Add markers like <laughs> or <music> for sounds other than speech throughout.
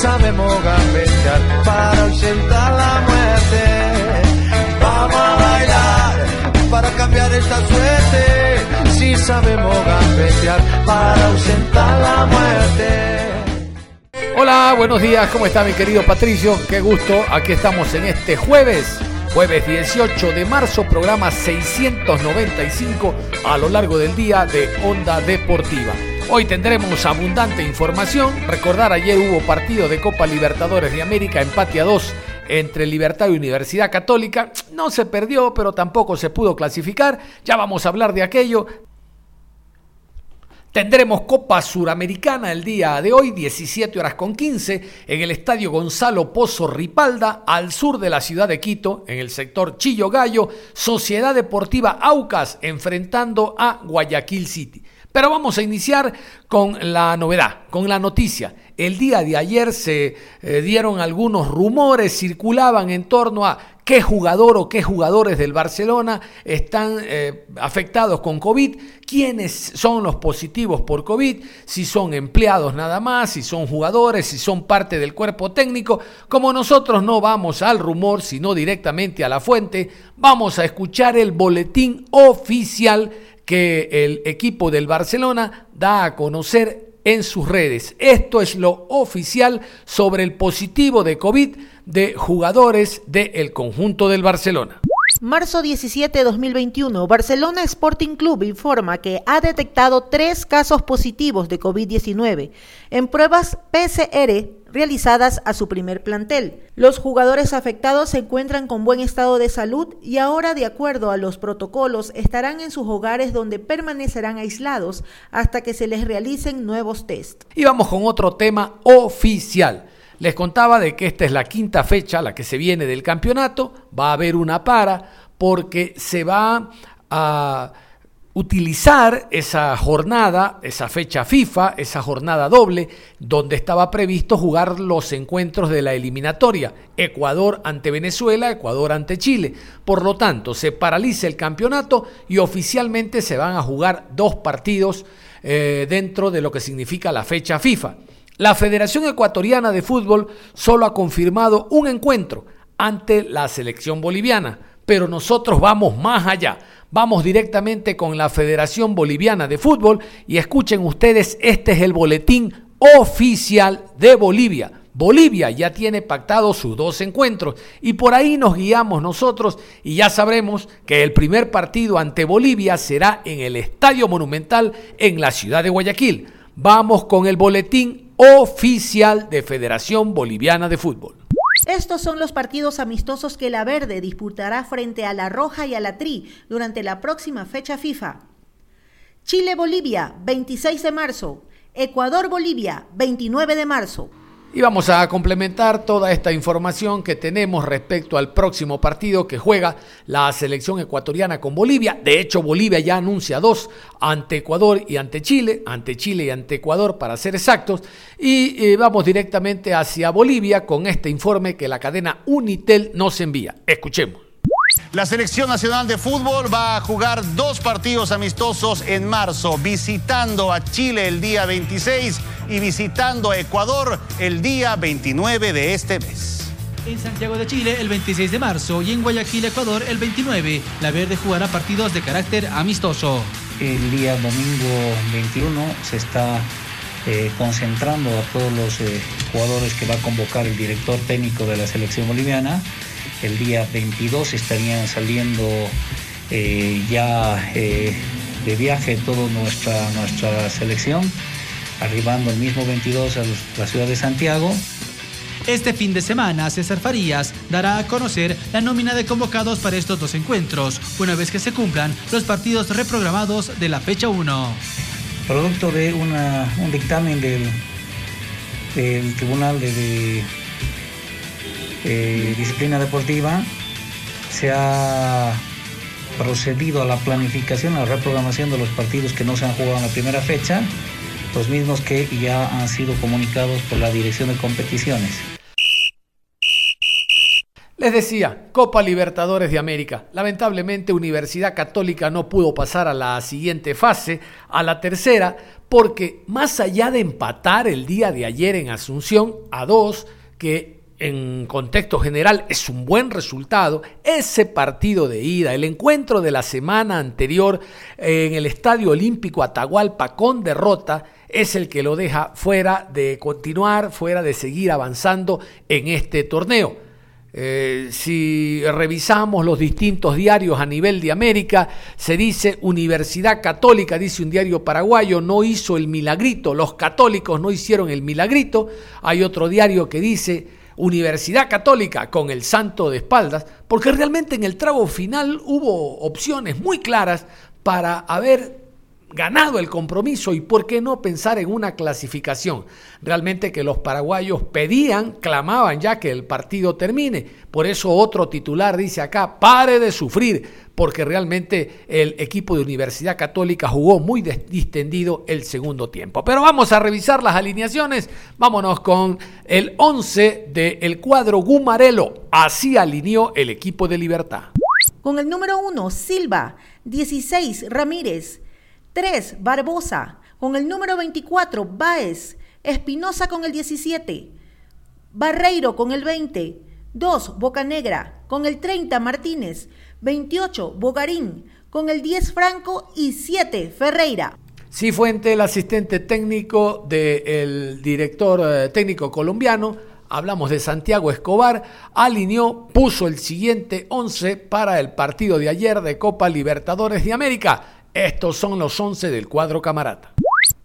Sabemos gambetear para ausentar la muerte. Vamos a bailar para cambiar esta suerte. Si sabemos gambetear para ausentar la muerte. Hola, buenos días, ¿cómo está mi querido Patricio? Qué gusto, aquí estamos en este jueves, jueves 18 de marzo, programa 695 a lo largo del día de Onda Deportiva. Hoy tendremos abundante información. Recordar, ayer hubo partido de Copa Libertadores de América, empate a 2 entre Libertad y Universidad Católica. No se perdió, pero tampoco se pudo clasificar. Ya vamos a hablar de aquello. Tendremos Copa Suramericana el día de hoy, 17 horas con 15, en el Estadio Gonzalo Pozo Ripalda, al sur de la ciudad de Quito, en el sector Chillo Gallo, Sociedad Deportiva Aucas enfrentando a Guayaquil City. Pero vamos a iniciar con la novedad, con la noticia. El día de ayer se eh, dieron algunos rumores, circulaban en torno a qué jugador o qué jugadores del Barcelona están eh, afectados con COVID, quiénes son los positivos por COVID, si son empleados nada más, si son jugadores, si son parte del cuerpo técnico. Como nosotros no vamos al rumor, sino directamente a la fuente, vamos a escuchar el boletín oficial que el equipo del Barcelona da a conocer en sus redes. Esto es lo oficial sobre el positivo de COVID de jugadores del conjunto del Barcelona. Marzo 17 de 2021, Barcelona Sporting Club informa que ha detectado tres casos positivos de COVID-19 en pruebas PCR realizadas a su primer plantel. Los jugadores afectados se encuentran con buen estado de salud y ahora, de acuerdo a los protocolos, estarán en sus hogares donde permanecerán aislados hasta que se les realicen nuevos test. Y vamos con otro tema oficial. Les contaba de que esta es la quinta fecha, la que se viene del campeonato. Va a haber una para porque se va a utilizar esa jornada, esa fecha FIFA, esa jornada doble, donde estaba previsto jugar los encuentros de la eliminatoria, Ecuador ante Venezuela, Ecuador ante Chile. Por lo tanto, se paraliza el campeonato y oficialmente se van a jugar dos partidos eh, dentro de lo que significa la fecha FIFA. La Federación Ecuatoriana de Fútbol solo ha confirmado un encuentro ante la selección boliviana, pero nosotros vamos más allá Vamos directamente con la Federación Boliviana de Fútbol y escuchen ustedes, este es el boletín oficial de Bolivia. Bolivia ya tiene pactados sus dos encuentros y por ahí nos guiamos nosotros y ya sabremos que el primer partido ante Bolivia será en el Estadio Monumental en la ciudad de Guayaquil. Vamos con el boletín oficial de Federación Boliviana de Fútbol. Estos son los partidos amistosos que la Verde disputará frente a la Roja y a la Tri durante la próxima fecha FIFA. Chile-Bolivia, 26 de marzo. Ecuador-Bolivia, 29 de marzo. Y vamos a complementar toda esta información que tenemos respecto al próximo partido que juega la selección ecuatoriana con Bolivia. De hecho, Bolivia ya anuncia dos ante Ecuador y ante Chile, ante Chile y ante Ecuador para ser exactos. Y eh, vamos directamente hacia Bolivia con este informe que la cadena Unitel nos envía. Escuchemos. La selección nacional de fútbol va a jugar dos partidos amistosos en marzo, visitando a Chile el día 26 y visitando a Ecuador el día 29 de este mes. En Santiago de Chile el 26 de marzo y en Guayaquil, Ecuador el 29. La Verde jugará partidos de carácter amistoso. El día domingo 21 se está eh, concentrando a todos los eh, jugadores que va a convocar el director técnico de la selección boliviana el día 22 estarían saliendo eh, ya eh, de viaje toda nuestra, nuestra selección, arribando el mismo 22 a la ciudad de Santiago Este fin de semana, César Farías dará a conocer la nómina de convocados para estos dos encuentros, una vez que se cumplan los partidos reprogramados de la fecha 1. Producto de un dictamen del, del Tribunal de, de Disciplina Deportiva, se ha procedido a la planificación, a la reprogramación de los partidos que no se han jugado en la primera fecha, los mismos que ya han sido comunicados por la Dirección de Competiciones. Les decía, Copa Libertadores de América. Lamentablemente Universidad Católica no pudo pasar a la siguiente fase, a la tercera, porque más allá de empatar el día de ayer en Asunción a dos, que en contexto general es un buen resultado, ese partido de ida, el encuentro de la semana anterior en el Estadio Olímpico Atahualpa con derrota, es el que lo deja fuera de continuar, fuera de seguir avanzando en este torneo. Eh, si revisamos los distintos diarios a nivel de América, se dice Universidad Católica, dice un diario paraguayo, no hizo el milagrito, los católicos no hicieron el milagrito. Hay otro diario que dice Universidad Católica con el santo de espaldas, porque realmente en el trago final hubo opciones muy claras para haber ganado el compromiso y por qué no pensar en una clasificación. Realmente que los paraguayos pedían, clamaban ya que el partido termine. Por eso otro titular dice acá, pare de sufrir, porque realmente el equipo de Universidad Católica jugó muy distendido el segundo tiempo. Pero vamos a revisar las alineaciones. Vámonos con el 11 del cuadro Gumarelo. Así alineó el equipo de Libertad. Con el número 1, Silva. 16, Ramírez. 3. Barbosa. Con el número 24, Baez. Espinosa con el 17. Barreiro con el 20. 2. Bocanegra. Con el 30, Martínez. 28. Bogarín. Con el 10, Franco. Y 7, Ferreira. Cifuente, el asistente técnico del director eh, técnico colombiano, hablamos de Santiago Escobar, alineó, puso el siguiente 11 para el partido de ayer de Copa Libertadores de América. Estos son los 11 del cuadro camarata.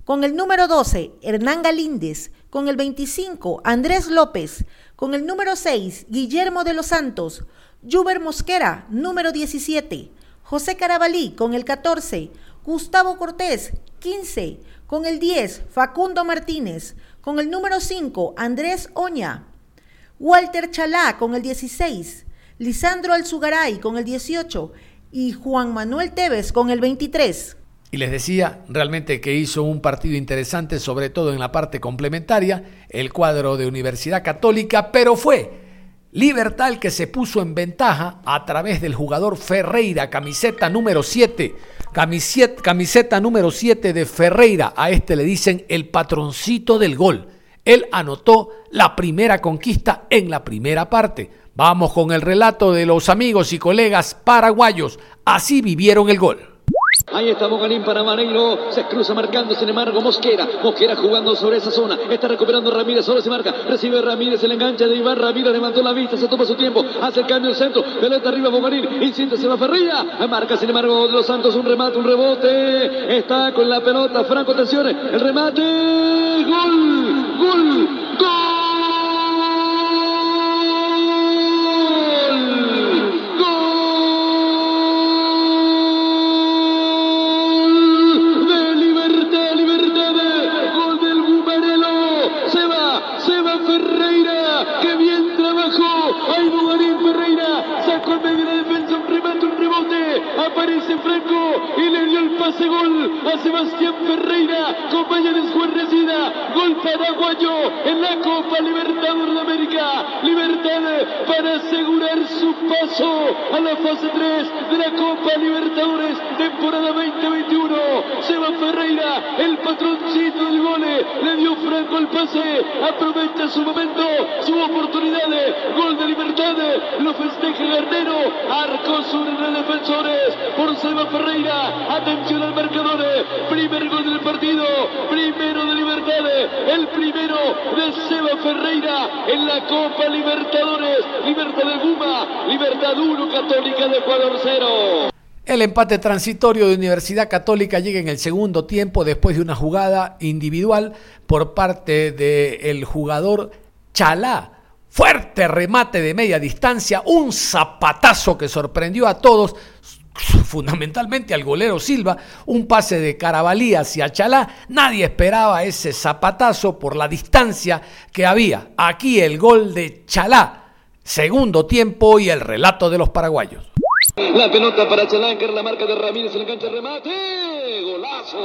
Con el número 12, Hernán Galíndez. Con el 25, Andrés López. Con el número 6, Guillermo de los Santos. Juber Mosquera, número 17. José Carabalí, con el 14. Gustavo Cortés, 15. Con el 10, Facundo Martínez. Con el número 5, Andrés Oña. Walter Chalá, con el 16. Lisandro Alzugaray, con el 18 y Juan Manuel Tevez con el 23. Y les decía realmente que hizo un partido interesante, sobre todo en la parte complementaria, el cuadro de Universidad Católica, pero fue Libertad el que se puso en ventaja a través del jugador Ferreira, camiseta número 7. Camiseta, número 7 de Ferreira. A este le dicen el patroncito del gol. Él anotó la primera conquista en la primera parte. Vamos con el relato de los amigos y colegas paraguayos. Así vivieron el gol. Ahí está Bogarín para Maneiro. Se cruza marcando, sin embargo, Mosquera. Mosquera jugando sobre esa zona. Está recuperando Ramírez. Solo se marca. Recibe Ramírez. El enganche de Iván Ramírez. Levantó la vista. Se toma su tiempo. Hace el cambio el centro. Pelota arriba Bogarín. Insiste, se va Ferreira. Marca, sin embargo, los Santos. Un remate, un rebote. Está con la pelota. Franco, atención. El remate. Gol. Gol. Gol. Franco y le dio el pase gol a Sebastián Ferreira, compañero de Resida, gol paraguayo en la Copa Libertadores de América, Libertad para asegurar su paso a la fase 3 de la Copa Libertadores, temporada 2021, Seba Ferreira, el patroncito del gol, le dio Franco el pase, aprovecha su momento, su oportunidad, gol de Libertad, lo festeja Gardero, arco sobre los defensores, Seba Ferreira. Atención al marcador. Primer gol del partido. Primero de Libertad. El primero de Seba Ferreira en la Copa Libertadores. Libertad de Guma. Libertad 1, Católica de Ecuador 0. El empate transitorio de Universidad Católica llega en el segundo tiempo después de una jugada individual por parte del jugador Chalá Fuerte remate de media distancia, un zapatazo que sorprendió a todos, <laughs> fundamentalmente al golero Silva, un pase de Carabalí hacia Chalá. Nadie esperaba ese zapatazo por la distancia que había. Aquí el gol de Chalá. Segundo tiempo y el relato de los paraguayos. La pelota para Chalancar, la marca de Ramírez, el enganche remate. Golazo.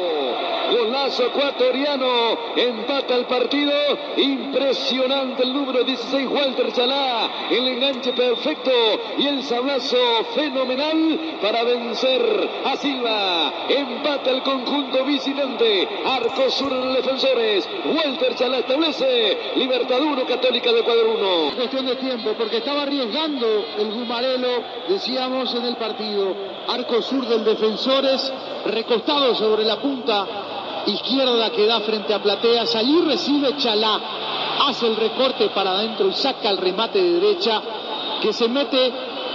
Golazo ecuatoriano. Empata el partido. Impresionante el número 16, Walter Chalá. El enganche perfecto y el sablazo fenomenal para vencer a Silva. Empata el conjunto visitante. Arco sur de defensores. Walter Chalá establece. Libertad 1, Católica de Ecuador 1. Cuestión de tiempo, porque estaba arriesgando el Gumarelo, decíamos en el partido. Arco sur del Defensores, recostado sobre la punta izquierda que da frente a Plateas. Allí recibe Chalá, hace el recorte para adentro y saca el remate de derecha que se mete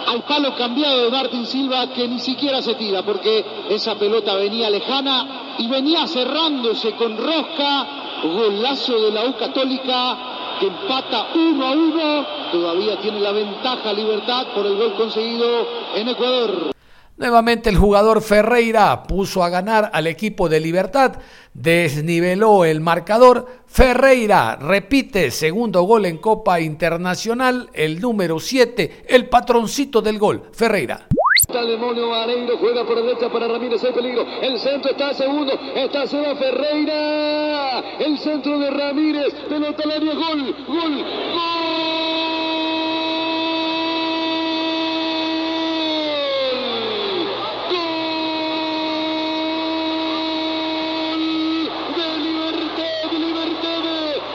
al palo cambiado de Martín Silva que ni siquiera se tira porque esa pelota venía lejana y venía cerrándose con rosca. Golazo de la U Católica que empata uno a uno. Todavía tiene la ventaja Libertad por el gol conseguido en Ecuador. Nuevamente el jugador Ferreira puso a ganar al equipo de Libertad, desniveló el marcador. Ferreira repite segundo gol en Copa Internacional, el número 7, el patroncito del gol, Ferreira. Está el demonio Areiro, juega por derecha para Ramírez, hay peligro. El centro está segundo, está Seba Ferreira. El centro de Ramírez, pelota al área, gol, gol, gol. De libertad, de libertad,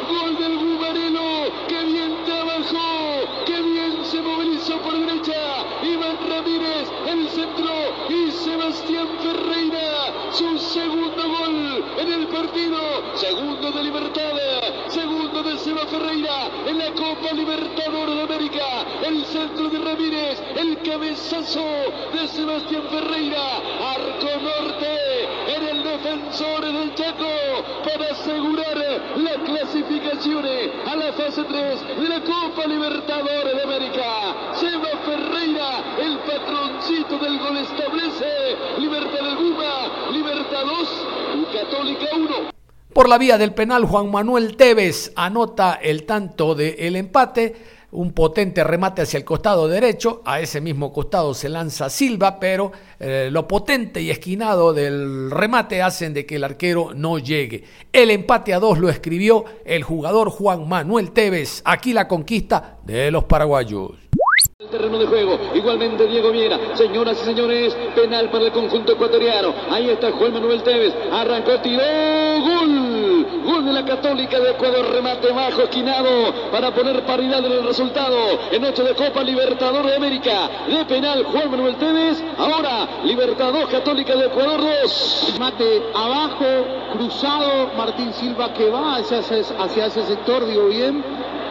gol del Gumarelo, que bien trabajó, que bien se movilizó por derecha, Iván Ramírez, el centro y Sebastián Ferreira, su segundo gol en el partido, segundo de Libertad, segundo de Seba Ferreira en la Copa Libertadores de América, el centro de Ramírez, el cabezazo de Sebastián Ferreira, arco norte en el defensor del Chaco para asegurar la clasificación a la fase 3 de la Copa Libertadores de América. Seba Ferreira, el patroncito del gol establece Libertad del Guma, Libertad 2 y Católica 1. Por la vía del penal, Juan Manuel Tevez anota el tanto del empate. Un potente remate hacia el costado derecho. A ese mismo costado se lanza Silva, pero eh, lo potente y esquinado del remate hacen de que el arquero no llegue. El empate a dos lo escribió el jugador Juan Manuel Tevez. Aquí la conquista de los paraguayos. Terreno de juego, igualmente Diego Viera, señoras y señores, penal para el conjunto ecuatoriano. Ahí está Juan Manuel Tevez, arrancó, tiró, gol, gol de la Católica de Ecuador, remate bajo, esquinado, para poner paridad en el resultado. En noche de Copa Libertadores de América, de penal Juan Manuel Tevez, ahora Libertadores Católica de Ecuador 2. Mate abajo, cruzado, Martín Silva que va hacia, hacia ese sector, digo bien,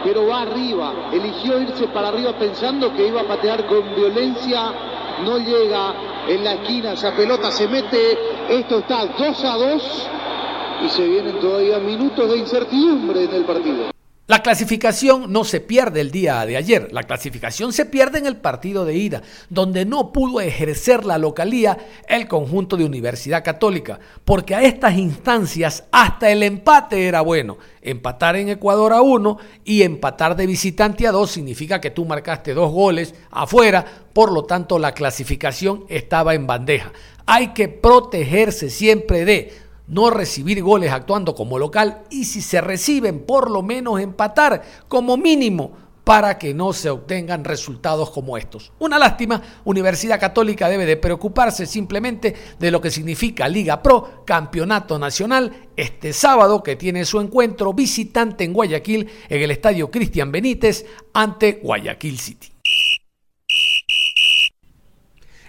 pero va arriba. Eligió irse para arriba pensando que iba a patear con violencia, no llega en la esquina, esa pelota se mete, esto está 2 a 2 y se vienen todavía minutos de incertidumbre en el partido. La clasificación no se pierde el día de ayer, la clasificación se pierde en el partido de ida, donde no pudo ejercer la localía el conjunto de Universidad Católica, porque a estas instancias hasta el empate era bueno. Empatar en Ecuador a uno y empatar de visitante a dos significa que tú marcaste dos goles afuera, por lo tanto la clasificación estaba en bandeja. Hay que protegerse siempre de no recibir goles actuando como local y si se reciben por lo menos empatar como mínimo para que no se obtengan resultados como estos. Una lástima, Universidad Católica debe de preocuparse simplemente de lo que significa Liga Pro, Campeonato Nacional, este sábado que tiene su encuentro visitante en Guayaquil en el Estadio Cristian Benítez ante Guayaquil City.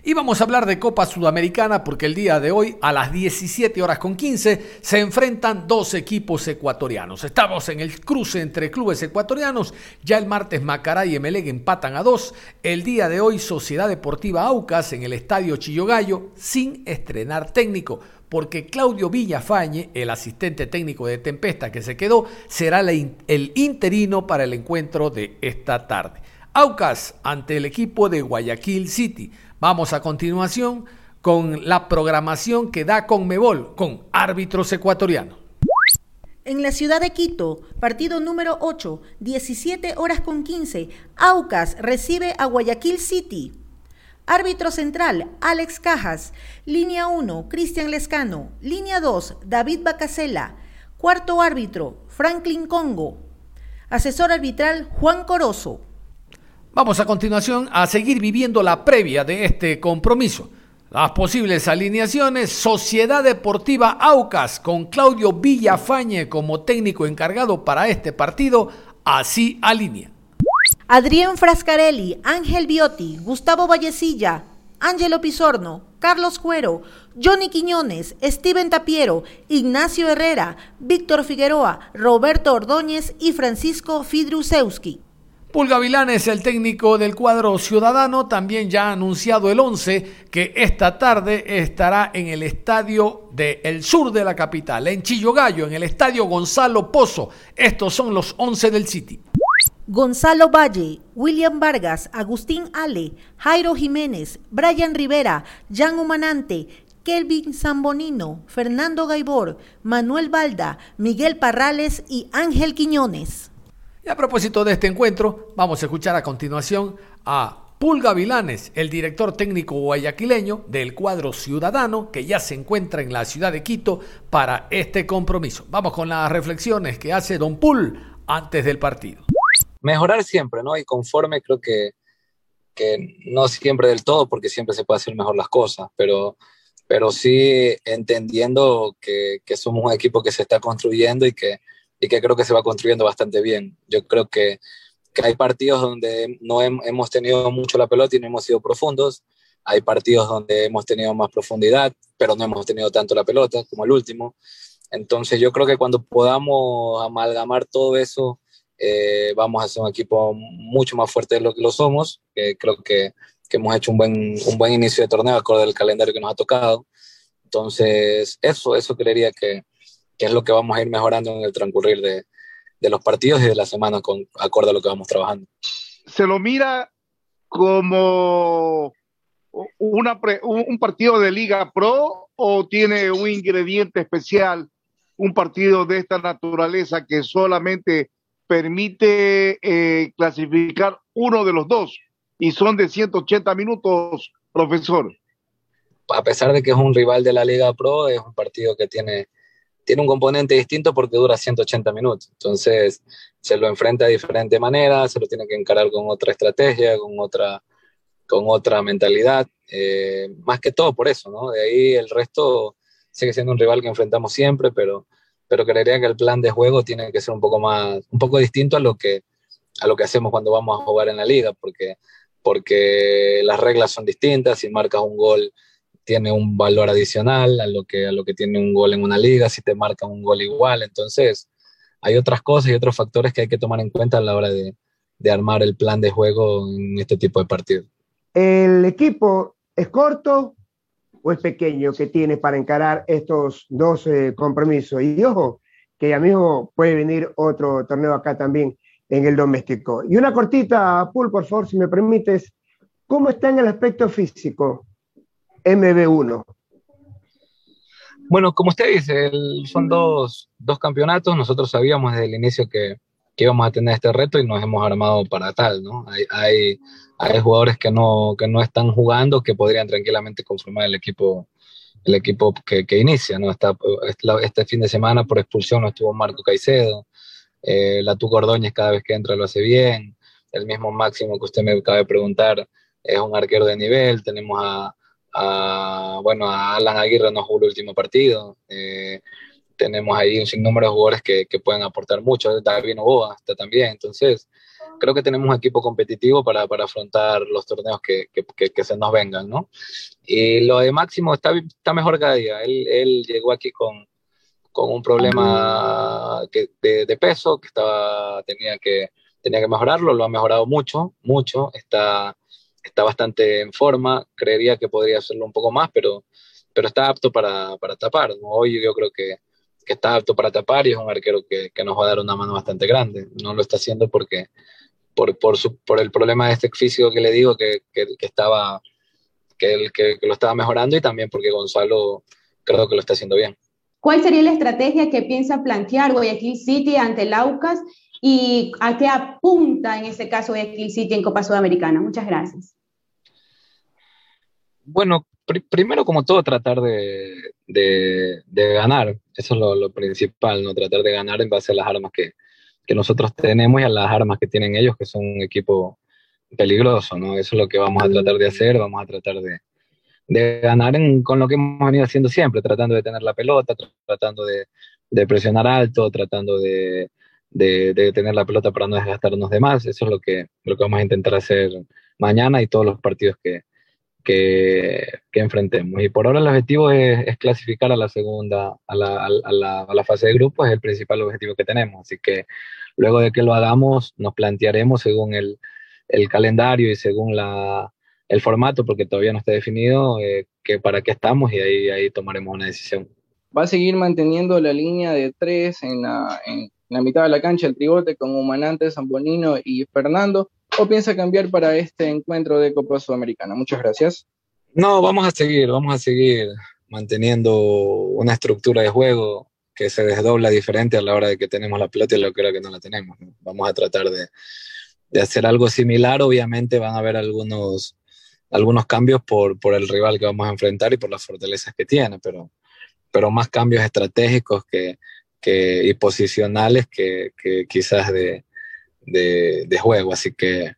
Y vamos a hablar de Copa Sudamericana porque el día de hoy a las 17 horas con 15 se enfrentan dos equipos ecuatorianos. Estamos en el cruce entre clubes ecuatorianos. Ya el martes Macará y Emelec empatan a dos. El día de hoy Sociedad Deportiva Aucas en el Estadio Chillogallo sin estrenar técnico. porque Claudio Villafañe, el asistente técnico de Tempesta que se quedó, será el interino para el encuentro de esta tarde. Aucas ante el equipo de Guayaquil City. Vamos a continuación con la programación que da Conmebol con árbitros ecuatorianos. En la ciudad de Quito, partido número 8, 17 horas con 15, Aucas recibe a Guayaquil City. Árbitro central, Alex Cajas. Línea 1, Cristian Lescano. Línea 2, David Bacasela. Cuarto árbitro, Franklin Congo. Asesor arbitral, Juan Corozo. Vamos a continuación a seguir viviendo la previa de este compromiso. Las posibles alineaciones, Sociedad Deportiva Aucas con Claudio Villafañe como técnico encargado para este partido, así alinea. Adrián Frascarelli, Ángel Biotti, Gustavo Vallecilla, Ángelo Pizorno, Carlos Cuero, Johnny Quiñones, Steven Tapiero, Ignacio Herrera, Víctor Figueroa, Roberto Ordóñez y Francisco Fidrusewski. Pulga Vilán es el técnico del cuadro ciudadano, también ya ha anunciado el 11 que esta tarde estará en el estadio del sur de la capital, en Chillogallo, en el estadio Gonzalo Pozo. Estos son los 11 del City. Gonzalo Valle, William Vargas, Agustín Ale, Jairo Jiménez, Brian Rivera, Jan Humanante, Kelvin Zambonino, Fernando Gaibor, Manuel Balda, Miguel Parrales y Ángel Quiñones. Y a propósito de este encuentro, vamos a escuchar a continuación a Pulga Vilanes, el director técnico guayaquileño del cuadro ciudadano que ya se encuentra en la ciudad de Quito para este compromiso. Vamos con las reflexiones que hace Don Pul antes del partido. Mejorar siempre, ¿no? Y conforme creo que, que no siempre del todo, porque siempre se puede hacer mejor las cosas, pero, pero sí entendiendo que, que somos un equipo que se está construyendo y que y que creo que se va construyendo bastante bien. Yo creo que, que hay partidos donde no hemos tenido mucho la pelota y no hemos sido profundos. Hay partidos donde hemos tenido más profundidad, pero no hemos tenido tanto la pelota como el último. Entonces yo creo que cuando podamos amalgamar todo eso, eh, vamos a ser un equipo mucho más fuerte de lo que lo somos. creo que, que, hemos hecho un buen, un buen inicio de torneo acorde al calendario que nos ha tocado. Entonces eso, eso creería que, que es lo que vamos a ir mejorando en el transcurrir de, de los partidos y de la semana con acorde a lo que vamos trabajando. ¿Se lo mira como una un partido de Liga Pro o tiene un ingrediente especial, un partido de esta naturaleza que solamente permite eh, clasificar uno de los dos y son de 180 minutos, profesor? A pesar de que es un rival de la Liga Pro, es un partido que tiene tiene un componente distinto porque dura 180 minutos. Entonces, se lo enfrenta de diferente manera, se lo tiene que encarar con otra estrategia, con otra, con otra mentalidad. Eh, más que todo por eso, ¿no? De ahí el resto sigue siendo un rival que enfrentamos siempre, pero, pero creería que el plan de juego tiene que ser un poco más, un poco distinto a lo que, a lo que hacemos cuando vamos a jugar en la liga, porque, porque las reglas son distintas, si marcas un gol tiene un valor adicional a lo, que, a lo que tiene un gol en una liga, si te marca un gol igual. Entonces, hay otras cosas y otros factores que hay que tomar en cuenta a la hora de, de armar el plan de juego en este tipo de partidos. ¿El equipo es corto o es pequeño que tiene para encarar estos dos eh, compromisos? Y ojo, que ya mismo puede venir otro torneo acá también en el doméstico. Y una cortita, Pool, por favor, si me permites. ¿Cómo está en el aspecto físico MB1? Bueno, como usted dice, son dos, dos, campeonatos. Nosotros sabíamos desde el inicio que, que, íbamos a tener este reto y nos hemos armado para tal, ¿no? Hay, hay, jugadores que no, que no están jugando que podrían tranquilamente conformar el equipo el equipo que, que inicia, ¿no? Está, este fin de semana por expulsión no estuvo Marco Caicedo, eh, la Tuco Ordóñez cada vez que entra lo hace bien, el mismo máximo que usted me acaba de preguntar es un arquero de nivel, tenemos a, a, bueno, a Alan Aguirre no jugó el último partido. Eh, tenemos ahí un sinnúmero de jugadores que, que, pueden aportar mucho. David Novoa está también. Entonces, creo que tenemos un equipo competitivo para, para afrontar los torneos que, que, que, se nos vengan, ¿no? Y lo de Máximo está, está mejor cada día. Él, él llegó aquí con, con un problema de, de, peso que estaba, tenía, que, tenía que mejorarlo. Lo ha mejorado mucho, mucho. Está está bastante en forma, creería que podría hacerlo un poco más, pero, pero está apto para, para tapar. Hoy yo creo que, que, está apto para tapar y es un arquero que, que, nos va a dar una mano bastante grande. No lo está haciendo porque por, por, su, por el problema de este físico que le digo que, que, estaba el, que, lo estaba mejorando y también porque Gonzalo creo que lo está haciendo bien. ¿Cuál sería la estrategia que piensa plantear Guayaquil City ante el Aucas y a qué apunta en este caso Guayaquil City en Copa Sudamericana? Muchas gracias. Bueno, pr primero como todo tratar de, ganar, eso es lo, principal, ¿no? Tratar de ganar en base a las armas que, nosotros tenemos y a las armas que tienen ellos, que son un equipo peligroso, ¿no? Eso es lo que vamos a tratar de hacer, vamos a tratar de, ganar en, con lo que hemos venido haciendo siempre, tratando de tener la pelota, tratando de, presionar alto, tratando de, de, tener la pelota para no desgastarnos de más. Eso es lo que, lo que vamos a intentar hacer mañana y todos los partidos que, que, que enfrentemos. Y por ahora el objetivo es, es clasificar a la segunda, a la, a, la, a la fase de grupos, es el principal objetivo que tenemos. Así que luego de que lo hagamos, nos plantearemos según el, el calendario y según la, el formato, porque todavía no está definido, eh, que para qué estamos y ahí, ahí tomaremos una decisión. ¿Va a seguir manteniendo la línea de tres en la, en la mitad de la cancha, el tribote con Humanante, Zambolino y Fernando? ¿O piensa cambiar para este encuentro de Copa Sudamericana? Muchas gracias. No, vamos a seguir, vamos a seguir manteniendo una estructura de juego que se desdobla diferente a la hora de que tenemos la pelota y lo que que no la tenemos. Vamos a tratar de, hacer algo similar, obviamente van a haber algunos, cambios por, el rival que vamos a enfrentar y por las fortalezas que tiene, pero, pero más cambios estratégicos que, que, y posicionales que quizás de, de, juego. Así que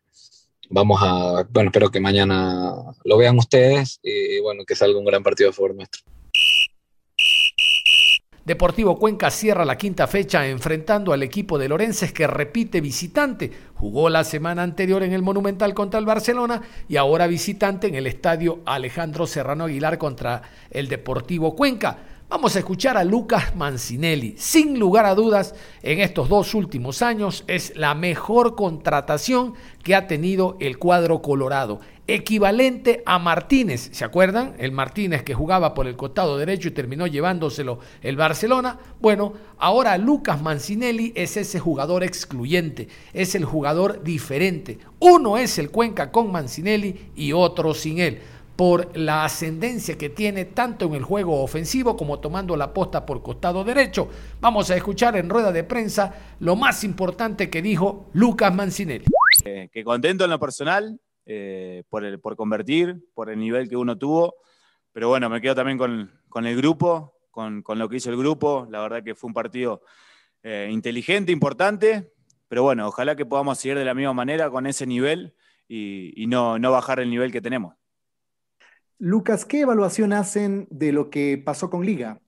vamos a, bueno, espero que mañana lo vean ustedes y, y bueno, que salga un gran partido a favor nuestro. Deportivo Cuenca cierra la quinta fecha enfrentando al equipo de Lorences que repite visitante. Jugó la semana anterior en el Monumental contra el Barcelona y ahora visitante en el estadio Alejandro Serrano Aguilar contra el Deportivo Cuenca. Vamos a escuchar a Lucas Mancinelli. Sin lugar a dudas, en estos dos últimos años es la mejor contratación que ha tenido el cuadro colorado equivalente a Martínez. ¿Se acuerdan? El Martínez que jugaba por el costado derecho y terminó llevándoselo el Barcelona. Bueno, ahora Lucas Mancinelli es ese jugador excluyente, es el jugador diferente. Uno es el Cuenca con Mancinelli y otro sin él por la ascendencia que tiene tanto en el juego ofensivo como tomando la posta por costado derecho. Vamos a escuchar en rueda de prensa lo más importante que dijo Lucas Mancinelli. Eh, que contento en lo personal, eh, por, el, por convertir, por el nivel que uno tuvo. Pero bueno, me quedo también con, con el grupo, con, con, lo que hizo el grupo. La verdad que fue un partido eh, inteligente, importante. Pero bueno, ojalá que podamos seguir de la misma manera con ese nivel y, y no, no bajar el nivel que tenemos. Lucas, ¿qué evaluación hacen de lo que pasó con Liga?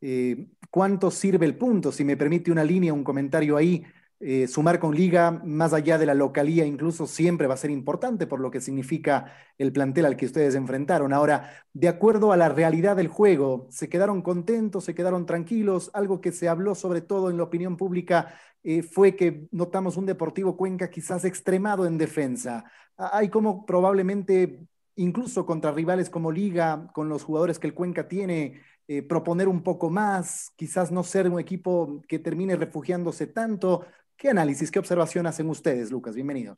Eh, ¿Cuánto sirve el punto? Si me permite una línea, un comentario ahí. Eh, sumar con liga, más allá de la localía, incluso siempre va a ser importante por lo que significa el plantel al que ustedes enfrentaron. Ahora, de acuerdo a la realidad del juego, ¿se quedaron contentos, se quedaron tranquilos? Algo que se habló sobre todo en la opinión pública eh, fue que notamos un Deportivo Cuenca quizás extremado en defensa. Hay como probablemente, incluso contra rivales como Liga, con los jugadores que el Cuenca tiene, eh, proponer un poco más, quizás no ser un equipo que termine refugiándose tanto. ¿Qué análisis, qué observación hacen ustedes, Lucas? Bienvenido.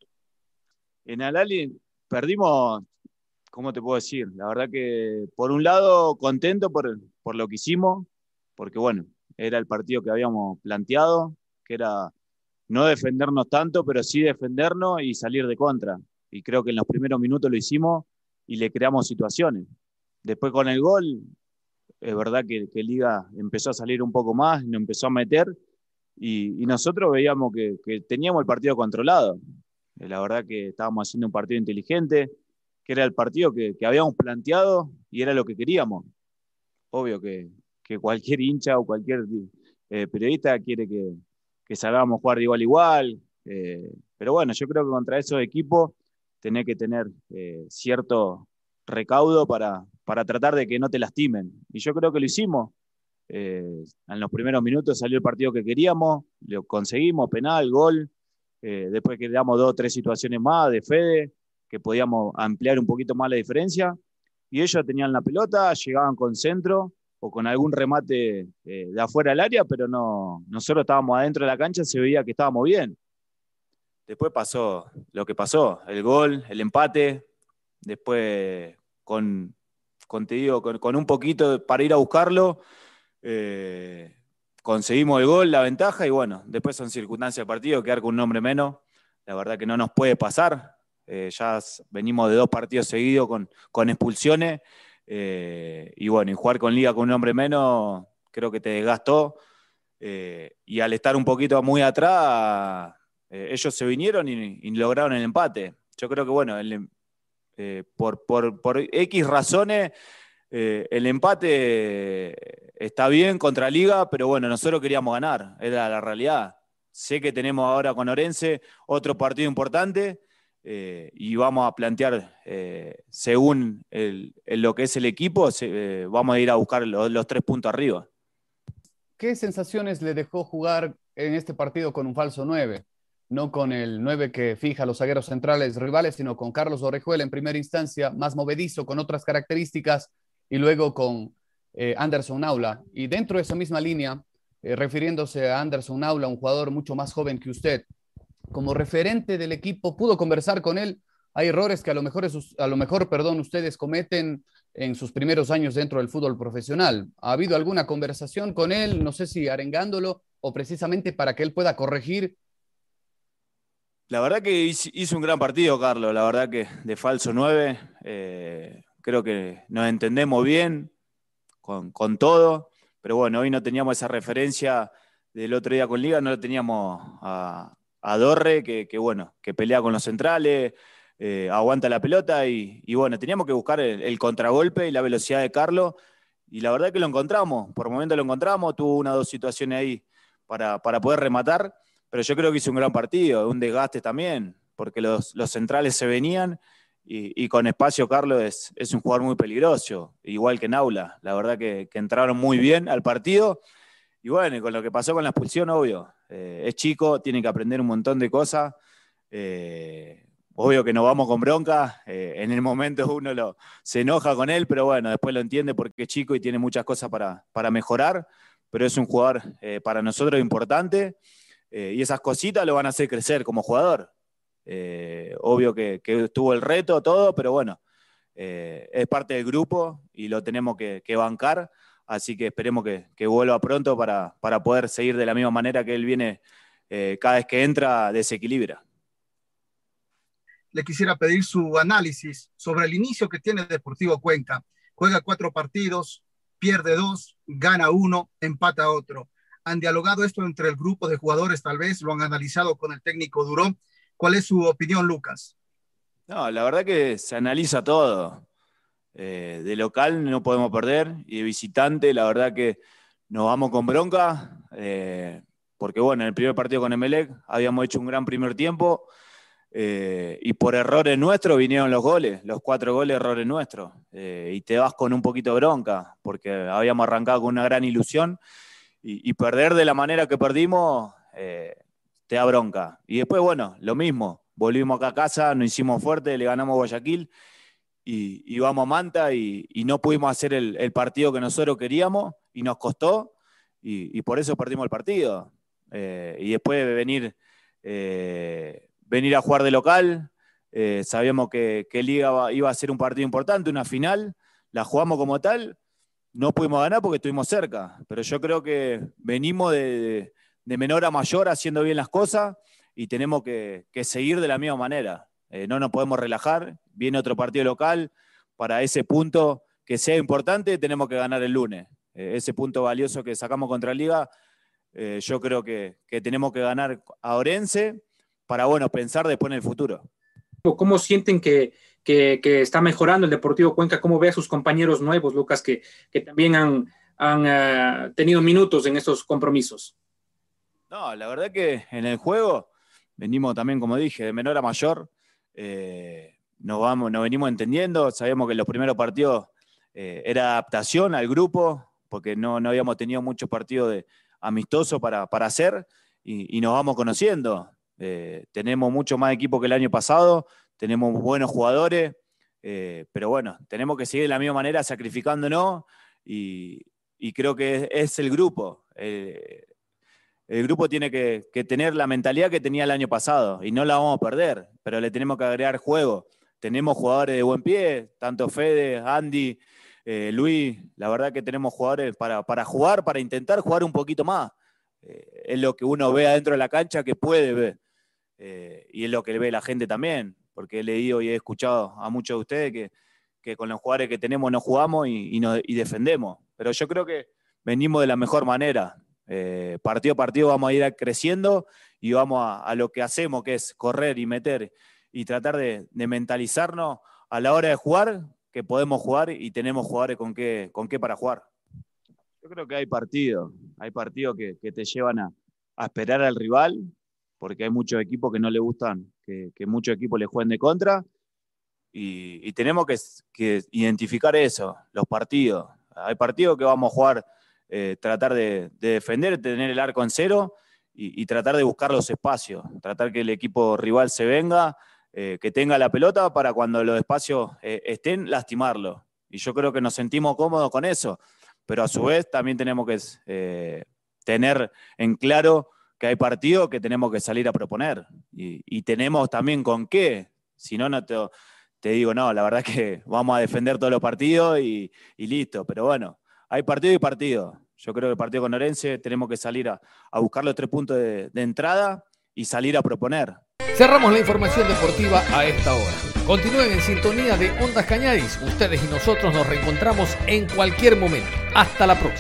En Alali perdimos, ¿cómo te puedo decir? La verdad que, por un lado, contento por, por lo que hicimos, porque bueno, era el partido que habíamos planteado, que era no defendernos tanto, pero sí defendernos y salir de contra. Y creo que en los primeros minutos lo hicimos y le creamos situaciones. Después con el gol, es verdad que, que Liga empezó a salir un poco más, nos empezó a meter y, y nosotros veíamos que, que, teníamos el partido controlado. Eh, la verdad que estábamos haciendo un partido inteligente, que era el partido que, que habíamos planteado y era lo que queríamos. Obvio que, cualquier hincha o cualquier eh, periodista quiere que, salgamos jugar de igual a igual, eh, pero bueno, yo creo que contra esos equipos tenés que tener eh, cierto recaudo para, para tratar de que no te lastimen. Y yo creo que lo hicimos. Eh, en los primeros minutos salió el partido que queríamos, lo conseguimos, penal, gol. Eh, después quedamos dos o tres situaciones más de Fede, que podíamos ampliar un poquito más la diferencia. y ellos tenían la pelota, llegaban con centro o con algún remate de afuera del área, pero no, nosotros estábamos adentro de la cancha, se veía que estábamos bien. Después pasó lo que pasó, el gol, el empate, después con, te digo, con, un poquito para ir a buscarlo, eh, conseguimos el gol, la ventaja, y bueno, después son circunstancias del partido, quedar con un hombre menos, la verdad que no nos puede pasar, eh, ya venimos de dos partidos seguidos con, con expulsiones, eh, y bueno, y jugar con liga con un hombre menos, creo que te desgastó. Y al estar un poquito muy atrás, eh, ellos se vinieron y, lograron el empate. Yo creo que, bueno, por, por, X razones, el empate está bien contra Liga, pero bueno, nosotros queríamos ganar, era la realidad. Sé que tenemos ahora con Orense otro partido importante eh, y vamos a plantear, eh, según lo que es el equipo, eh, vamos a ir a buscar los, tres puntos arriba. ¿Qué sensaciones le dejó jugar en este partido con un falso 9? No con el 9 que fija los zagueros centrales rivales, sino con Carlos Orejuela en primera instancia, más movedizo, con otras características, y luego con Anderson Naula. Y dentro de esa misma línea, refiriéndose a Anderson Naula, un jugador mucho más joven que usted, como referente del equipo, pudo conversar con él. Hay errores que a lo mejor, a lo mejor perdón, ustedes cometen en sus primeros años dentro del fútbol profesional. ¿Ha habido alguna conversación con él, no sé si arengándolo o precisamente para que él pueda corregir? La verdad que hizo un gran partido, Carlos. La verdad que de falso 9, eh, creo que nos entendemos bien con, todo. Pero bueno, hoy no teníamos esa referencia del otro día con Liga, no lo teníamos a, Dorre, que, bueno, que pelea con los centrales, eh, aguanta la pelota y, bueno, teníamos que buscar el, contragolpe y la velocidad de Carlos y la verdad que lo encontramos, por el momento lo encontramos, tuvo una o dos situaciones ahí para, poder rematar, pero yo creo que hizo un gran partido, un desgaste también, porque los, centrales se venían y, con espacio Carlos es, un jugador muy peligroso, igual que Naula, la verdad que, entraron muy bien al partido. Y bueno, con lo que pasó con la expulsión, obvio, eh, es chico, tiene que aprender un montón de cosas. Eh, obvio que nos vamos con bronca, eh, en el momento uno lo, se enoja con él, pero bueno, después lo entiende porque es chico y tiene muchas cosas para, mejorar, pero es un jugador para nosotros importante y esas cositas lo van a hacer crecer como jugador. obvio que, tuvo el reto, todo, pero bueno, es parte del grupo y lo tenemos que bancar Así que esperemos que, vuelva pronto para, poder seguir de la misma manera que él viene eh, cada vez que entra, desequilibra. Le quisiera pedir su análisis sobre el inicio que tiene Deportivo Cuenca. Juega cuatro partidos, pierde dos, gana uno, empata otro. ¿Han dialogado esto entre el grupo de jugadores tal vez? ¿Lo han analizado con el técnico Duró? ¿Cuál es su opinión, Lucas? No, la verdad que se analiza todo. Eh, de local no podemos perder y de visitante la verdad que nos vamos con bronca, eh, porque bueno, en el primer partido con Emelec habíamos hecho un gran primer tiempo eh, y por errores nuestros vinieron los goles, los cuatro goles errores nuestros, y te vas con un poquito de bronca, porque habíamos arrancado con una gran ilusión y, perder de la manera que perdimos te da bronca. Y después, bueno, lo mismo, volvimos acá a casa, nos hicimos fuerte, le ganamos a Guayaquil y, vamos a Manta y, no pudimos hacer el, partido que nosotros queríamos y nos costó y, por eso perdimos el partido. Eh, y después de venir, eh, venir a jugar de local, eh, sabíamos que, que Liga iba a ser un partido importante, una final, la jugamos como tal, no pudimos ganar porque estuvimos cerca, pero yo creo que venimos de, menor a mayor haciendo bien las cosas y tenemos que seguir de la misma manera. Eh, no nos podemos relajar, viene otro partido local, para ese punto que sea importante tenemos que ganar el lunes. Eh, ese punto valioso que sacamos contra Liga, eh, yo creo que, tenemos que ganar a Orense para, bueno, pensar después en el futuro. ¿Cómo sienten que, está mejorando el Deportivo Cuenca? ¿Cómo ve a sus compañeros nuevos, Lucas, que, también han, tenido minutos en estos compromisos? No, la verdad que en el juego venimos también, como dije, de menor a mayor. Eh, nos, vamos, nos venimos entendiendo, sabíamos que los primeros partidos eh, era adaptación al grupo, porque no, habíamos tenido muchos partidos amistosos para, hacer y, nos vamos conociendo. Eh, tenemos mucho más equipo que el año pasado, tenemos buenos jugadores, Eh, pero bueno, tenemos que seguir de la misma manera sacrificándonos y, creo que es, el grupo. Eh, el grupo tiene que, tener la mentalidad que tenía el año pasado y no la vamos a perder, pero le tenemos que agregar juego. Tenemos jugadores de buen pie, tanto Fede, Andy, eh, Luis, la verdad que tenemos jugadores para, para jugar, para intentar jugar un poquito más. Es lo que uno ve adentro de la cancha que puede ver. Y es lo que ve la gente también, porque he leído y he escuchado a muchos de ustedes que, que con los jugadores que tenemos no jugamos y, y, defendemos. Pero yo creo que venimos de la mejor manera. Eh, partido a partido vamos a ir creciendo y vamos a, lo que hacemos, que es correr y meter y tratar de, de, mentalizarnos a la hora de jugar, que podemos jugar y tenemos jugadores con qué, con qué para jugar. Yo creo que hay partidos, hay partidos que, que te llevan a, a, esperar al rival, porque hay muchos equipos que no le gustan que, muchos equipos le jueguen de contra, y, tenemos que, identificar eso, los partidos. Hay partidos que vamos a jugar, eh, tratar de, de, defender, tener el arco en cero y, tratar de buscar los espacios, tratar que el equipo rival se venga, eh, que tenga la pelota para cuando los espacios eh, estén, lastimarlo. Y yo creo que nos sentimos cómodos con eso pero a su vez también tenemos que tener en claro que hay partidos que tenemos que salir a proponer y, tenemos también con qué. Si no, no te, te, digo, no, la verdad <laughs> que vamos a defender todos los partidos y, listo. Pero bueno, hay partido y partido. Yo creo que el partido con Orense tenemos que salir a, buscar los tres puntos de, de entrada y salir a proponer. Cerramos la información deportiva a esta hora. Continúen en sintonía de Ondas Cañadis. Ustedes y nosotros nos reencontramos en cualquier momento. Hasta la próxima.